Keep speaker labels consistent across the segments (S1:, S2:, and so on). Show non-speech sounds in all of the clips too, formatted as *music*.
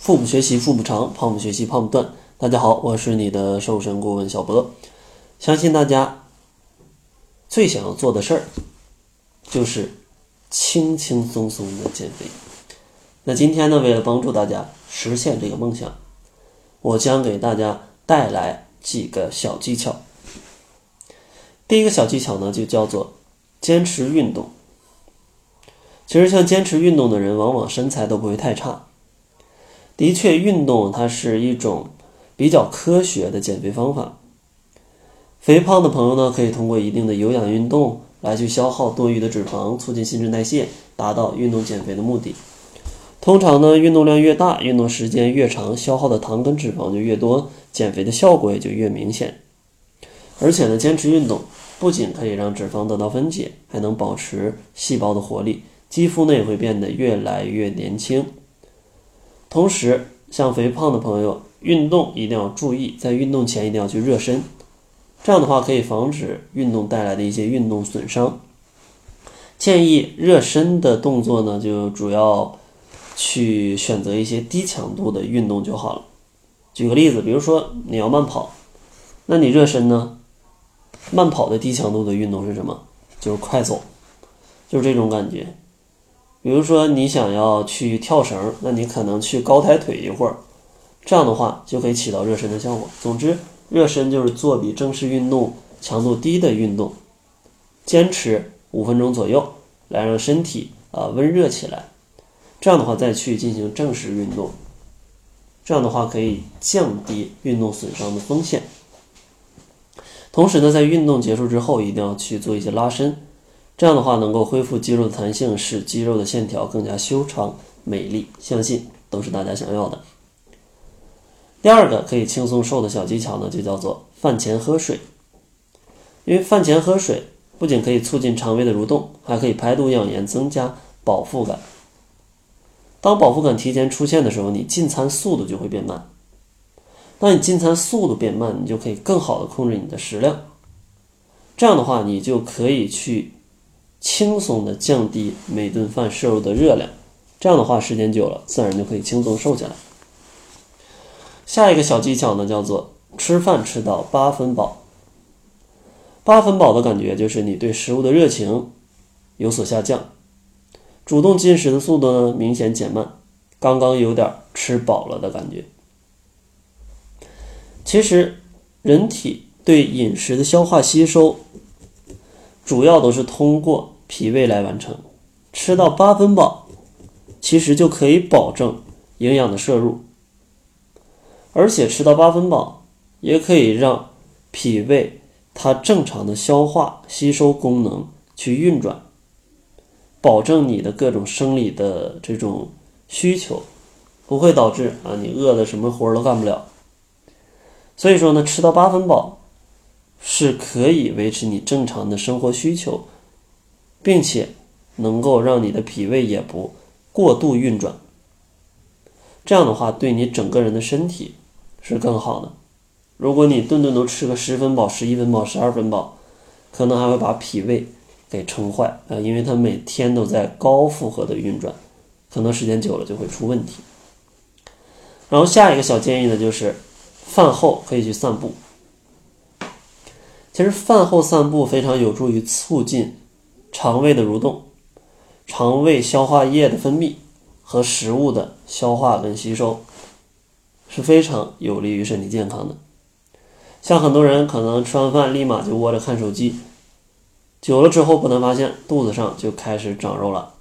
S1: 腹部学习腹部长，胖不学习胖不断。大家好，我是你的瘦身顾问小博。相信大家最想要做的事儿就是轻轻松松的减肥。那今天呢，为了帮助大家实现这个梦想，我将给大家带来几个小技巧。第一个小技巧呢，就叫做坚持运动。其实，像坚持运动的人，往往身材都不会太差。的确，运动它是一种比较科学的减肥方法。肥胖的朋友呢，可以通过一定的有氧运动来去消耗多余的脂肪，促进新陈代谢，达到运动减肥的目的。通常呢，运动量越大，运动时间越长，消耗的糖跟脂肪就越多，减肥的效果也就越明显。而且呢，坚持运动不仅可以让脂肪得到分解，还能保持细胞的活力。肌肤呢也会变得越来越年轻。同时，像肥胖的朋友，运动一定要注意，在运动前一定要去热身，这样的话可以防止运动带来的一些运动损伤。建议热身的动作呢，就主要去选择一些低强度的运动就好了。举个例子，比如说你要慢跑，那你热身呢，慢跑的低强度的运动是什么？就是快走，就是这种感觉。比如说你想要去跳绳，那你可能去高抬腿一会儿，这样的话就可以起到热身的效果。总之，热身就是做比正式运动强度低的运动，坚持五分钟左右，来让身体啊温热起来。这样的话再去进行正式运动，这样的话可以降低运动损伤的风险。同时呢，在运动结束之后，一定要去做一些拉伸。这样的话，能够恢复肌肉的弹性，使肌肉的线条更加修长美丽，相信都是大家想要的。第二个可以轻松瘦的小技巧呢，就叫做饭前喝水。因为饭前喝水不仅可以促进肠胃的蠕动，还可以排毒养颜，增加饱腹感。当饱腹感提前出现的时候，你进餐速度就会变慢。当你进餐速度变慢，你就可以更好的控制你的食量。这样的话，你就可以去。轻松的降低每顿饭摄入的热量，这样的话时间久了，自然就可以轻松瘦下来。下一个小技巧呢，叫做吃饭吃到八分饱。八分饱的感觉就是你对食物的热情有所下降，主动进食的速度呢明显减慢，刚刚有点吃饱了的感觉。其实，人体对饮食的消化吸收。主要都是通过脾胃来完成，吃到八分饱，其实就可以保证营养的摄入，而且吃到八分饱，也可以让脾胃它正常的消化吸收功能去运转，保证你的各种生理的这种需求，不会导致啊你饿的什么活都干不了。所以说呢，吃到八分饱。是可以维持你正常的生活需求，并且能够让你的脾胃也不过度运转。这样的话，对你整个人的身体是更好的。如果你顿顿都吃个十分饱、十一分饱、十二分饱，可能还会把脾胃给撑坏啊，因为它每天都在高负荷的运转，可能时间久了就会出问题。然后下一个小建议呢，就是饭后可以去散步。其实饭后散步非常有助于促进肠胃的蠕动，肠胃消化液的分泌和食物的消化跟吸收是非常有利于身体健康的。像很多人可能吃完饭立马就窝着看手机，久了之后不难发现肚子上就开始长肉了。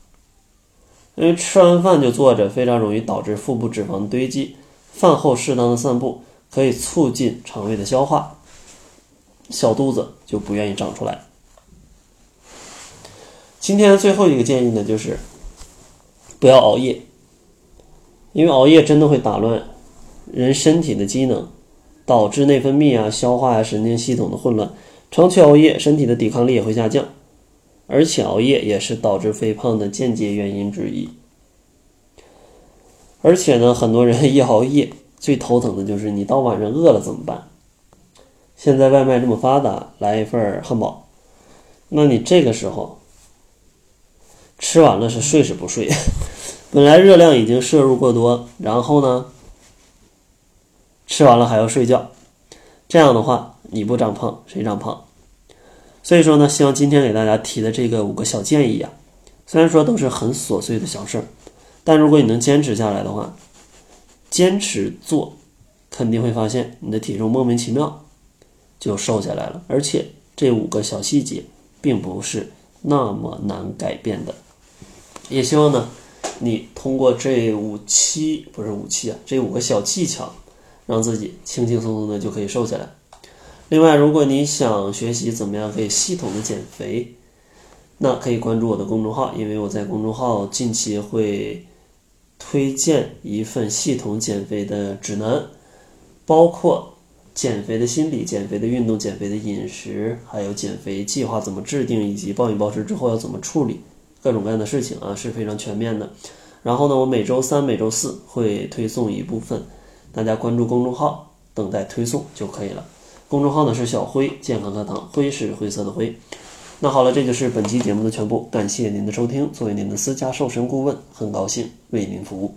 S1: 因为吃完饭就坐着，非常容易导致腹部脂肪堆积。饭后适当的散步可以促进肠胃的消化。小肚子就不愿意长出来。今天的最后一个建议呢，就是不要熬夜，因为熬夜真的会打乱人身体的机能，导致内分泌啊、消化啊、神经系统的混乱。长期熬夜，身体的抵抗力也会下降，而且熬夜也是导致肥胖的间接原因之一。而且呢，很多人 *laughs* 一熬夜，最头疼的就是你到晚上饿了怎么办？现在外卖这么发达，来一份汉堡，那你这个时候吃完了是睡是不睡？*laughs* 本来热量已经摄入过多，然后呢，吃完了还要睡觉，这样的话你不长胖谁长胖？所以说呢，希望今天给大家提的这个五个小建议啊，虽然说都是很琐碎的小事儿，但如果你能坚持下来的话，坚持做，肯定会发现你的体重莫名其妙就瘦下来了，而且这五个小细节并不是那么难改变的。也希望呢。你通过这五期不是五期啊，这五个小技巧，让自己轻轻松松的就可以瘦下来。另外，如果你想学习怎么样可以系统的减肥，那可以关注我的公众号，因为我在公众号近期会推荐一份系统减肥的指南，包括减肥的心理、减肥的运动、减肥的饮食，还有减肥计划怎么制定，以及暴饮暴食之后要怎么处理。各种各样的事情啊是非常全面的，然后呢，我每周三、每周四会推送一部分，大家关注公众号等待推送就可以了。公众号呢是小辉健康课堂，辉是灰色的灰。那好了，这就是本期节目的全部，感谢您的收听。作为您的私家瘦身顾问，很高兴为您服务。